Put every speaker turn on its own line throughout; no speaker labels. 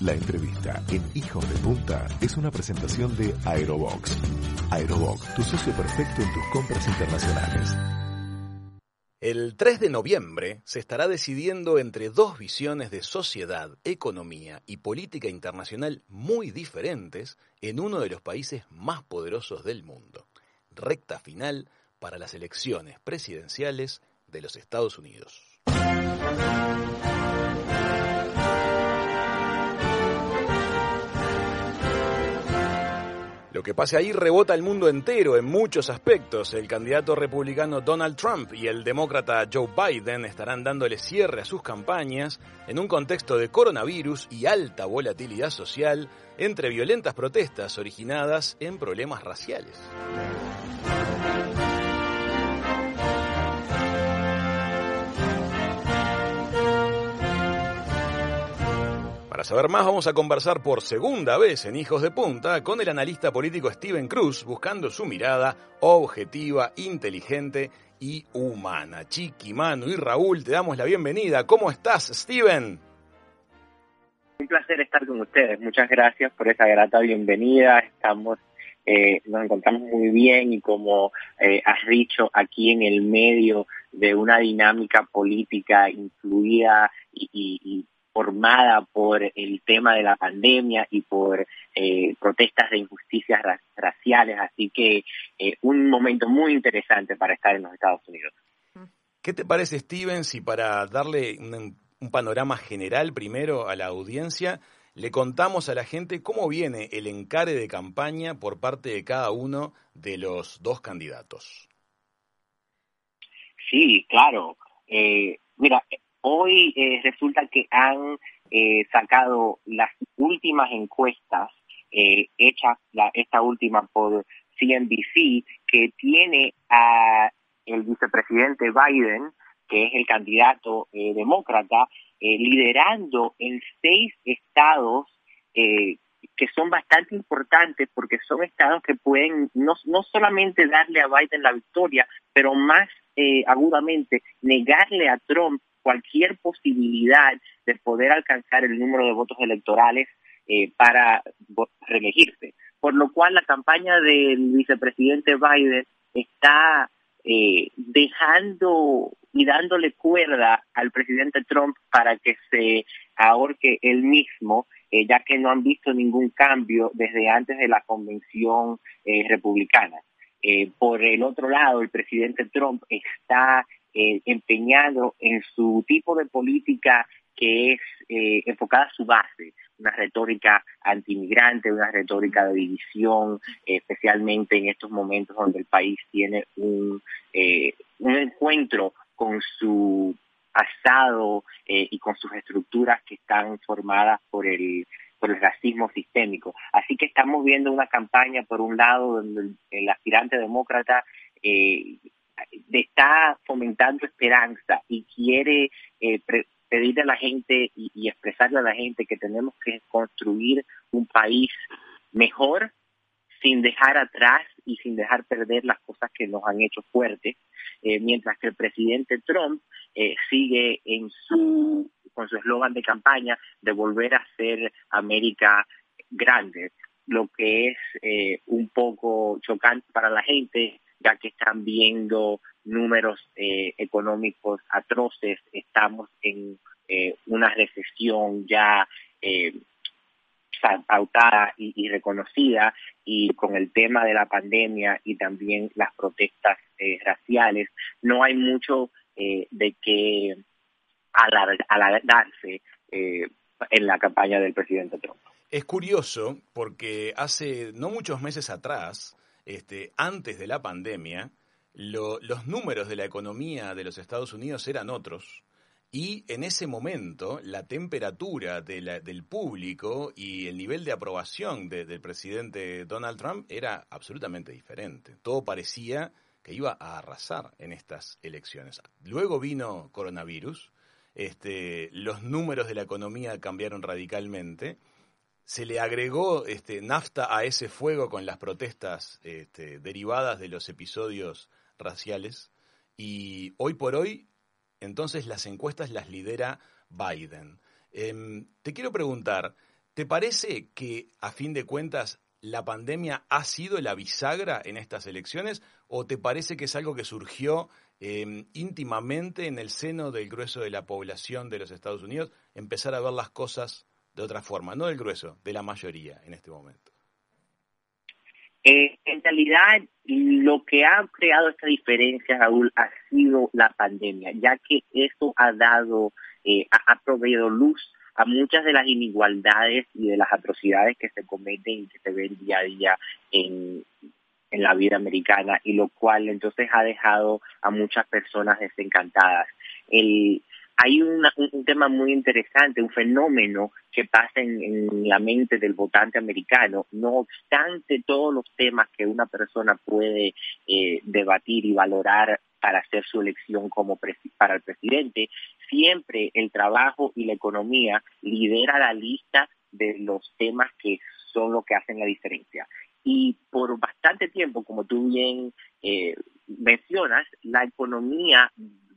La entrevista en Hijos de Punta es una presentación de Aerobox. Aerobox, tu socio perfecto en tus compras internacionales.
El 3 de noviembre se estará decidiendo entre dos visiones de sociedad, economía y política internacional muy diferentes en uno de los países más poderosos del mundo. Recta final para las elecciones presidenciales de los Estados Unidos. Lo que pase ahí rebota el mundo entero en muchos aspectos. El candidato republicano Donald Trump y el demócrata Joe Biden estarán dándole cierre a sus campañas en un contexto de coronavirus y alta volatilidad social entre violentas protestas originadas en problemas raciales. Para saber más vamos a conversar por segunda vez en Hijos de Punta con el analista político Steven Cruz, buscando su mirada objetiva, inteligente y humana. Chiqui, Manu y Raúl, te damos la bienvenida. ¿Cómo estás, Steven?
Un placer estar con ustedes. Muchas gracias por esa grata bienvenida. Estamos, eh, nos encontramos muy bien y como eh, has dicho, aquí en el medio de una dinámica política influida y, formada por el tema de la pandemia y por eh, protestas de injusticias ra raciales, así que eh, un momento muy interesante para estar en los Estados Unidos.
¿Qué te parece, Steven, si para darle un, un panorama general primero a la audiencia, le contamos a la gente cómo viene el encare de campaña por parte de cada uno de los dos candidatos?
Sí, claro. Eh, mira, Hoy eh, resulta que han eh, sacado las últimas encuestas eh, hechas, la, esta última por CNBC, que tiene a el vicepresidente Biden, que es el candidato eh, demócrata, eh, liderando en seis estados que son bastante importantes porque son estados que pueden no, no solamente darle a Biden la victoria, pero más eh, agudamente negarle a Trump cualquier posibilidad de poder alcanzar el número de votos electorales eh, para reelegirse. Por lo cual la campaña del vicepresidente Biden está eh, dejando y dándole cuerda al presidente Trump para que se ahorque él mismo, eh, ya que no han visto ningún cambio desde antes de la convención republicana. Por el otro lado, el presidente Trump está eh, empeñado en su tipo de política que es eh, enfocada a su base, una retórica antimigrante, una retórica de división, especialmente en estos momentos donde el país tiene un, eh, un encuentro con su pasado y con sus estructuras que están formadas por el por el racismo sistémico. Así que estamos viendo una campaña, por un lado, donde el, el aspirante demócrata eh, está fomentando esperanza y quiere eh, pedirle a la gente y, expresarle a la gente que tenemos que construir un país mejor sin dejar atrás y sin dejar perder las cosas que nos han hecho fuertes, eh, mientras que el presidente Trump eh, sigue en su con su eslogan de campaña de volver a ser América grande, lo que es eh, un poco chocante para la gente ya que están viendo números eh, económicos atroces, estamos en eh, una recesión ya eh, pautada y, y, reconocida y con el tema de la pandemia y también las protestas eh, raciales, no hay mucho eh, de que alargarse eh, en la campaña del presidente Trump.
Es curioso porque hace no muchos meses atrás, este, antes de la pandemia, lo, los números de la economía de los Estados Unidos eran otros. Y en ese momento la temperatura del público y el nivel de aprobación de, del presidente Donald Trump era absolutamente diferente. Todo parecía que iba a arrasar en estas elecciones. Luego vino coronavirus, este, los números de la economía cambiaron radicalmente se le agregó este, nafta a ese fuego con las protestas este, derivadas de los episodios raciales y hoy por hoy entonces las encuestas las lidera Biden. Eh, te quiero preguntar, ¿Te parece que, a fin de cuentas, la pandemia ha sido la bisagra en estas elecciones o te parece que es algo que surgió em, íntimamente en el seno del grueso de la población de los Estados Unidos, empezar a ver las cosas de otra forma, no del grueso, de la mayoría en este momento?
Eh, en realidad, lo que ha creado esta diferencia, Raúl, ha sido la pandemia, ya que eso ha dado, eh, ha, proveído luz a muchas de las inigualdades y de las atrocidades que se cometen y que se ven día a día en, en la vida americana y lo cual entonces ha dejado a muchas personas desencantadas. El, hay un, tema muy interesante, un fenómeno que pasa en, la mente del votante americano. No obstante todos los temas que una persona puede eh, debatir y valorar para hacer su elección como para el presidente, siempre el trabajo y la economía lidera la lista de los temas que son lo que hacen la diferencia. Y por bastante tiempo, como tú bien eh, mencionas, la economía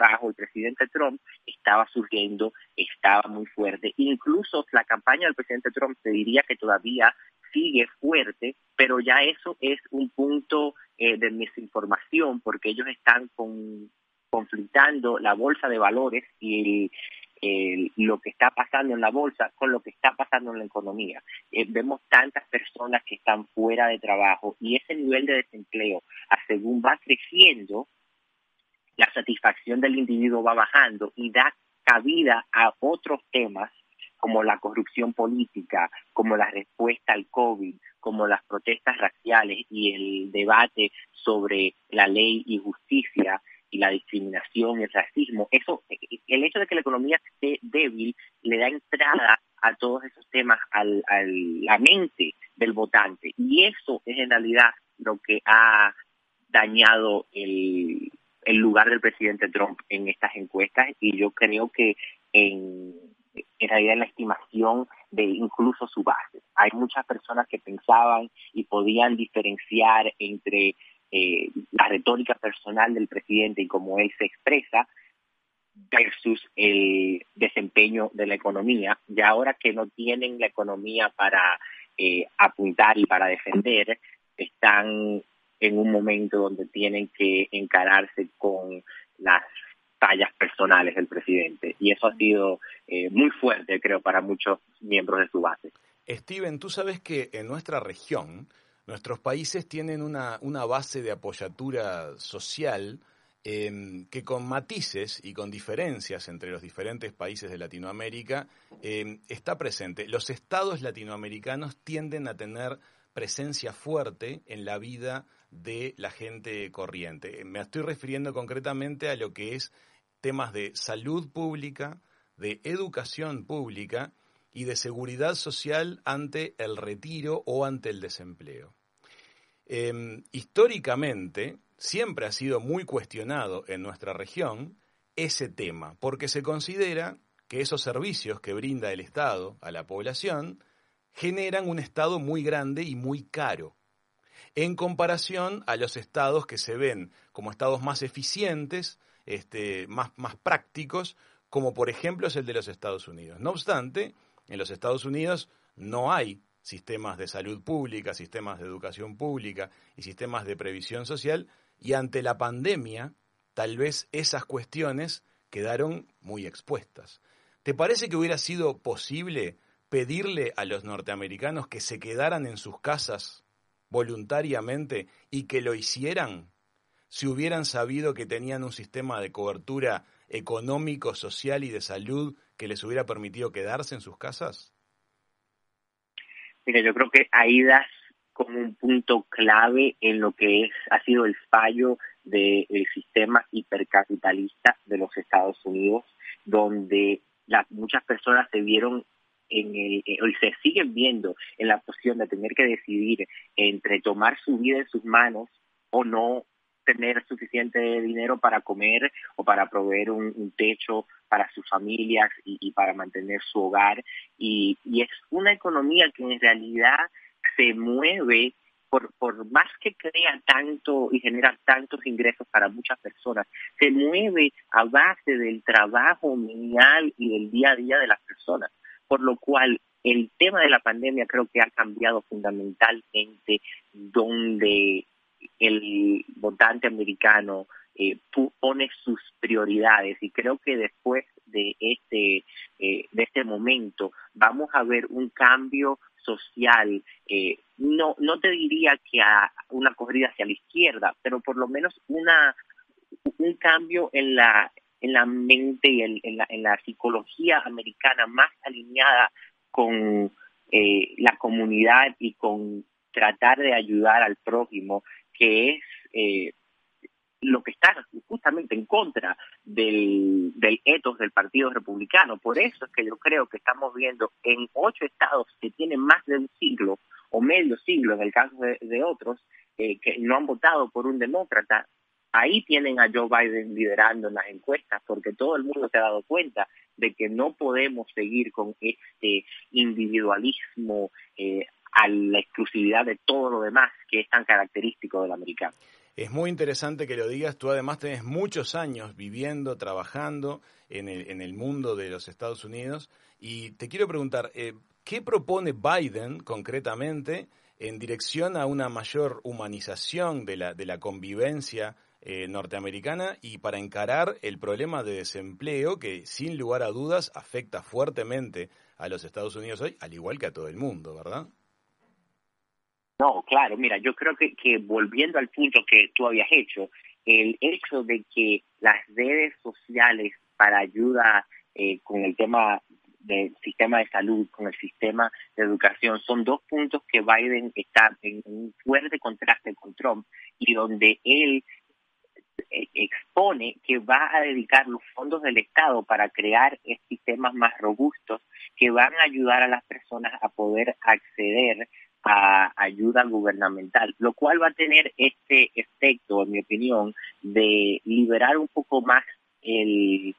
bajo el presidente Trump estaba surgiendo, estaba muy fuerte. Incluso la campaña del presidente Trump te diría que todavía sigue fuerte, pero ya eso es un punto eh, de desinformación porque ellos están con, conflictando la bolsa de valores y lo que está pasando en la bolsa con lo que está pasando en la economía. Eh, vemos tantas personas que están fuera de trabajo y ese nivel de desempleo, según va creciendo, la satisfacción del individuo va bajando y da cabida a otros temas como la corrupción política, como la respuesta al COVID, como las protestas raciales y el debate sobre la ley y justicia y la discriminación y el racismo. Eso, el hecho de que la economía esté débil le da entrada a todos esos temas a la mente del votante y eso es en realidad lo que ha dañado el, el lugar del presidente Trump en estas encuestas y yo creo que en, en realidad en la estimación de incluso su base. Hay muchas personas que pensaban y podían diferenciar entre eh, la retórica personal del presidente y cómo él se expresa versus el desempeño de la economía. Y ahora que no tienen la economía para eh, apuntar y para defender, están en un momento donde tienen que encararse con las tallas personales del presidente. Y eso ha sido eh, muy fuerte, creo, para muchos miembros de su base.
Steven, tú sabes que en nuestra región, nuestros países tienen una, una base de apoyatura social em, que con matices y con diferencias entre los diferentes países de Latinoamérica em, está presente. Los estados latinoamericanos tienden a tener presencia fuerte en la vida de la gente corriente. Me estoy refiriendo concretamente a lo que es temas de salud pública, de educación pública y de seguridad social ante el retiro o ante el desempleo. Em, históricamente, siempre ha sido muy cuestionado en nuestra región ese tema, porque se considera que esos servicios que brinda el Estado a la población generan un Estado muy grande y muy caro en comparación a los estados que se ven como estados más eficientes, este, más, más prácticos, como por ejemplo es el de los Estados Unidos. No obstante, en los Estados Unidos no hay sistemas de salud pública, sistemas de educación pública y sistemas de previsión social, y ante la pandemia, tal vez esas cuestiones quedaron muy expuestas. ¿Te parece que hubiera sido posible pedirle a los norteamericanos que se quedaran en sus casas voluntariamente y que lo hicieran si hubieran sabido que tenían un sistema de cobertura económico, social y de salud que les hubiera permitido quedarse en sus casas?
Mira, yo creo que ahí das como un punto clave en lo que es ha sido el fallo del sistema hipercapitalista de los Estados Unidos, donde muchas personas se vieron en el, se siguen viendo en la posición de tener que decidir entre tomar su vida en sus manos o no tener suficiente dinero para comer o para proveer un, techo para sus familias y, para mantener su hogar. Y, y, es una economía que en realidad se mueve por, por más que crea tanto y genera tantos ingresos para muchas personas, se mueve a base del trabajo menial y del día a día de las personas por lo cual el tema de la pandemia creo que ha cambiado fundamentalmente donde el votante americano eh, pone sus prioridades. Y creo que después de este eh, de este momento vamos a ver un cambio social eh, no no te diría que a una corrida hacia la izquierda pero por lo menos una un cambio en la en la mente y en, la, en la psicología americana más alineada con eh, la comunidad y con tratar de ayudar al prójimo, que es eh, lo que está justamente en contra del, del etos del Partido Republicano. Por eso es que yo creo que estamos viendo en ocho estados que tienen más de un siglo o medio siglo, en el caso de, otros, eh, que no han votado por un demócrata, ahí tienen a Joe Biden liderando en las encuestas, porque todo el mundo se ha dado cuenta de que no podemos seguir con este individualismo eh, a la exclusividad de todo lo demás que es tan característico del americano.
Es muy interesante que lo digas. Tú además tenés muchos años viviendo, trabajando en el, en el mundo de los Estados Unidos. Y te quiero preguntar, eh, ¿qué propone Biden concretamente en dirección a una mayor humanización de la, de la convivencia eh, norteamericana y para encarar el problema de desempleo que sin lugar a dudas afecta fuertemente a los Estados Unidos hoy, al igual que a todo el mundo, ¿verdad?
No, claro, mira, yo creo que, que volviendo al punto que tú habías hecho, el hecho de que las redes sociales para ayuda eh, con el tema del sistema de salud, con el sistema de educación, son dos puntos que Biden está en un fuerte contraste con Trump y donde él que va a dedicar los fondos del Estado para crear sistemas más robustos que van a ayudar a las personas a poder acceder a ayuda gubernamental, lo cual va a tener este efecto, en mi opinión, de liberar un poco más el,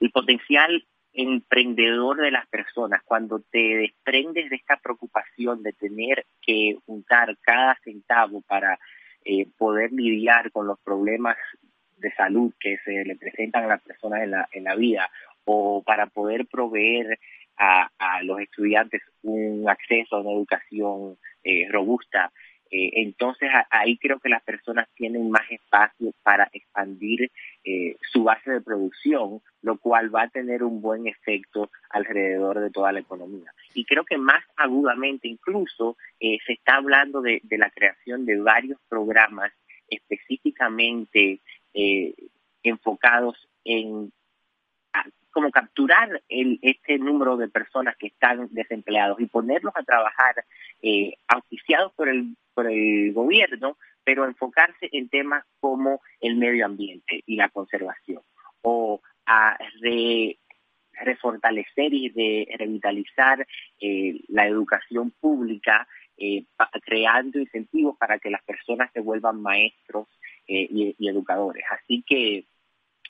el potencial emprendedor de las personas, cuando te desprendes de esta preocupación de tener que juntar cada centavo para eh, poder lidiar con los problemas de salud que se le presentan a las personas en la, en la vida o para poder proveer a, a los estudiantes un acceso a una educación eh, robusta. Eh, entonces ahí creo que las personas tienen más espacio para expandir eh, su base de producción, lo cual va a tener un buen efecto alrededor de toda la economía. Y creo que más agudamente incluso se está hablando de, de la creación de varios programas específicamente eh, enfocados en como capturar el, este número de personas que están desempleados y ponerlos a trabajar eh, auspiciados por el, por el gobierno, pero enfocarse en temas como el medio ambiente y la conservación, o a refortalecer y revitalizar eh, la educación pública, creando incentivos para que las personas se vuelvan maestros eh, y, educadores. Así que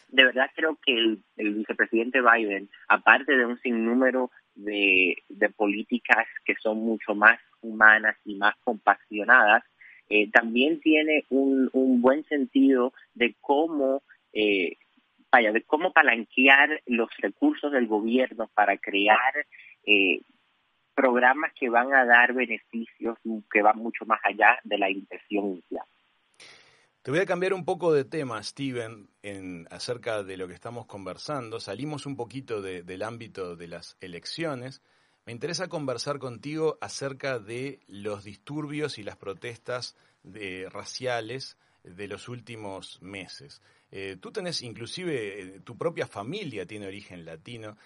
de verdad creo que el, vicepresidente Biden, aparte de un sinnúmero de, políticas que son mucho más humanas y más compasionadas, eh, también tiene un, buen sentido de cómo eh, vaya, de cómo palanquear los recursos del gobierno para crear programas que van a dar beneficios que van mucho más allá de la inversión inicial.
Te voy a cambiar un poco de tema, Steven, en, acerca de lo que estamos conversando. Salimos un poquito del ámbito de las elecciones. Me interesa conversar contigo acerca de los disturbios y las protestas raciales de los últimos meses. Eh, tú tenés, inclusive, eh, tu propia familia tiene origen latino.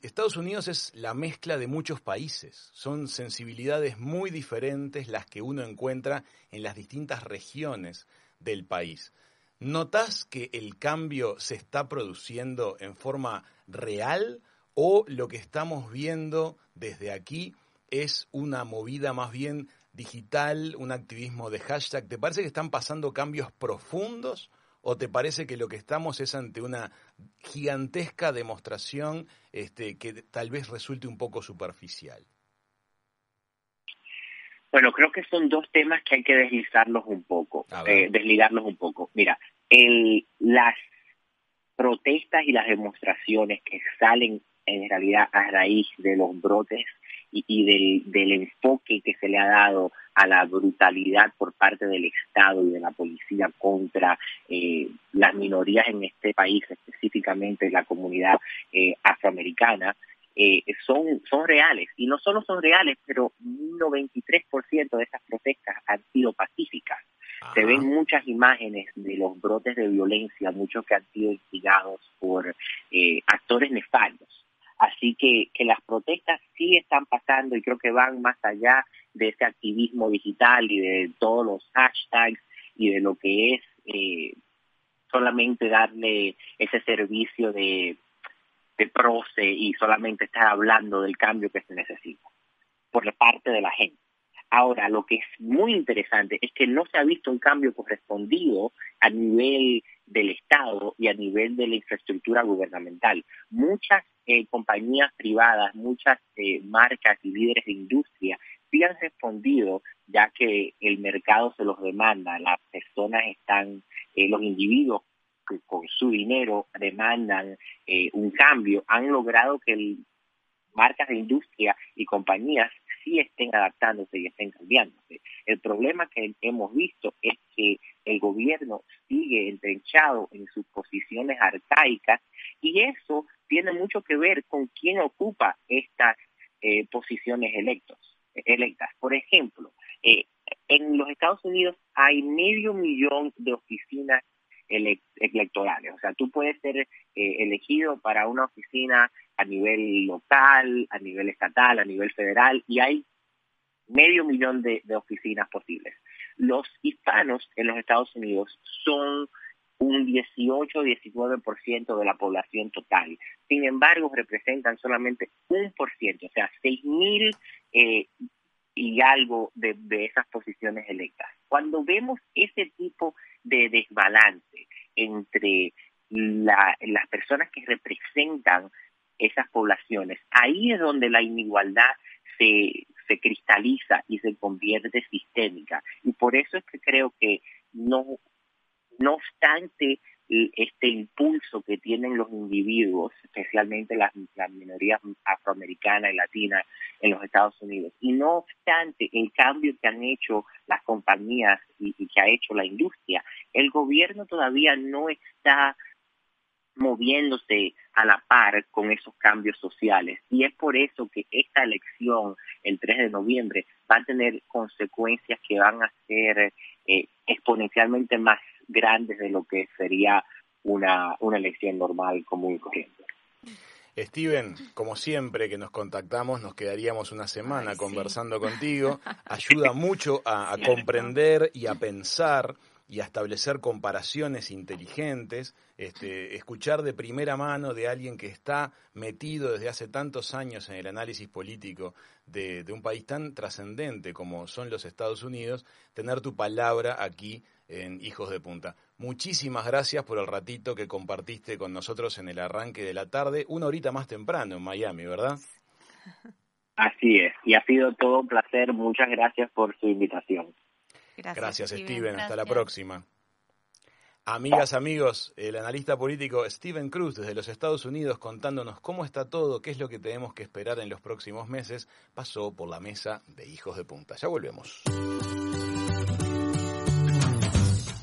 Estados Unidos es la mezcla de muchos países. Son sensibilidades muy diferentes las que uno encuentra en las distintas regiones del país. ¿Notas que el cambio se está produciendo en forma real o lo que estamos viendo desde aquí es una movida más bien digital, un activismo de hashtag? ¿Te parece que están pasando cambios profundos o te parece que lo que estamos es ante una gigantesca demostración este, que tal vez resulte un poco superficial?
Bueno, creo que son dos temas que hay que deslizarlos un poco, eh, desligarlos un poco. Mira, el, las protestas y las demostraciones que salen en realidad a raíz de los brotes y, del, del enfoque que se le ha dado a la brutalidad por parte del Estado y de la policía contra eh, las minorías en este país, específicamente la comunidad eh, afroamericana, eh, son, son reales. Y no solo son reales, pero un 93% de esas protestas han sido pacíficas. Se ven muchas imágenes de los brotes de violencia, muchos que han sido instigados por eh, actores nefastos. Así que, que las protestas sí están pasando y creo que van más allá de ese activismo digital y de todos los hashtags y de lo que es eh, solamente darle ese servicio de, de proce y solamente estar hablando del cambio que se necesita por parte de la gente. Ahora, lo que es muy interesante es que no se ha visto un cambio correspondido a nivel del Estado y a nivel de la infraestructura gubernamental. Muchas eh, compañías privadas, muchas eh, marcas y líderes de industria sí han respondido ya que el mercado se los demanda, las personas están, eh, los individuos que con su dinero demandan un cambio, han logrado que marcas de industria y compañías sí estén adaptándose y estén cambiándose. El problema que hemos visto es que el gobierno sigue entrenchado en sus posiciones arcaicas y eso tiene mucho que ver con quién ocupa estas eh, posiciones electos, electas. Por ejemplo, eh, en los Estados Unidos hay medio millón de oficinas electorales. O sea, tú puedes ser eh, elegido para una oficina a nivel local, a nivel estatal, a nivel federal, y hay medio millón de, oficinas posibles. Los hispanos en los Estados Unidos son un 18-19% de la población total. Sin embargo, representan solamente un por ciento, o sea, 6.000 eh, y algo de, esas posiciones electas. Cuando vemos ese tipo de desbalance entre las personas que representan esas poblaciones, ahí es donde la inigualdad se, se cristaliza y se convierte sistémica. Y por eso es que creo que no, no obstante este impulso que tienen los individuos, especialmente las, minorías afroamericanas y latinas en los Estados Unidos. Y no obstante el cambio que han hecho las compañías y, que ha hecho la industria, el gobierno todavía no está moviéndose a la par con esos cambios sociales. Y es por eso que esta elección, el 3 de noviembre, va a tener consecuencias que van a ser eh, exponencialmente más grandes de lo que sería una, una elección normal, común y corriente.
Steven, como siempre que nos contactamos, nos quedaríamos una semana conversando contigo. Ayuda mucho a comprender y a pensar y a establecer comparaciones inteligentes, este, escuchar de primera mano de alguien que está metido desde hace tantos años en el análisis político de, de un país tan trascendente como son los Estados Unidos, tener tu palabra aquí en Hijos de Punta. Muchísimas gracias por el ratito que compartiste con nosotros en el arranque de la tarde, una horita más temprano en Miami, ¿verdad?
Así es, y ha sido todo un placer. Muchas gracias por su invitación.
Gracias, Steven. Hasta la próxima. Amigas, amigos, el analista político Steven Cruz desde los Estados Unidos contándonos cómo está todo, qué es lo que tenemos que esperar en los próximos meses, pasó por la mesa de Hijos de Punta. Ya volvemos.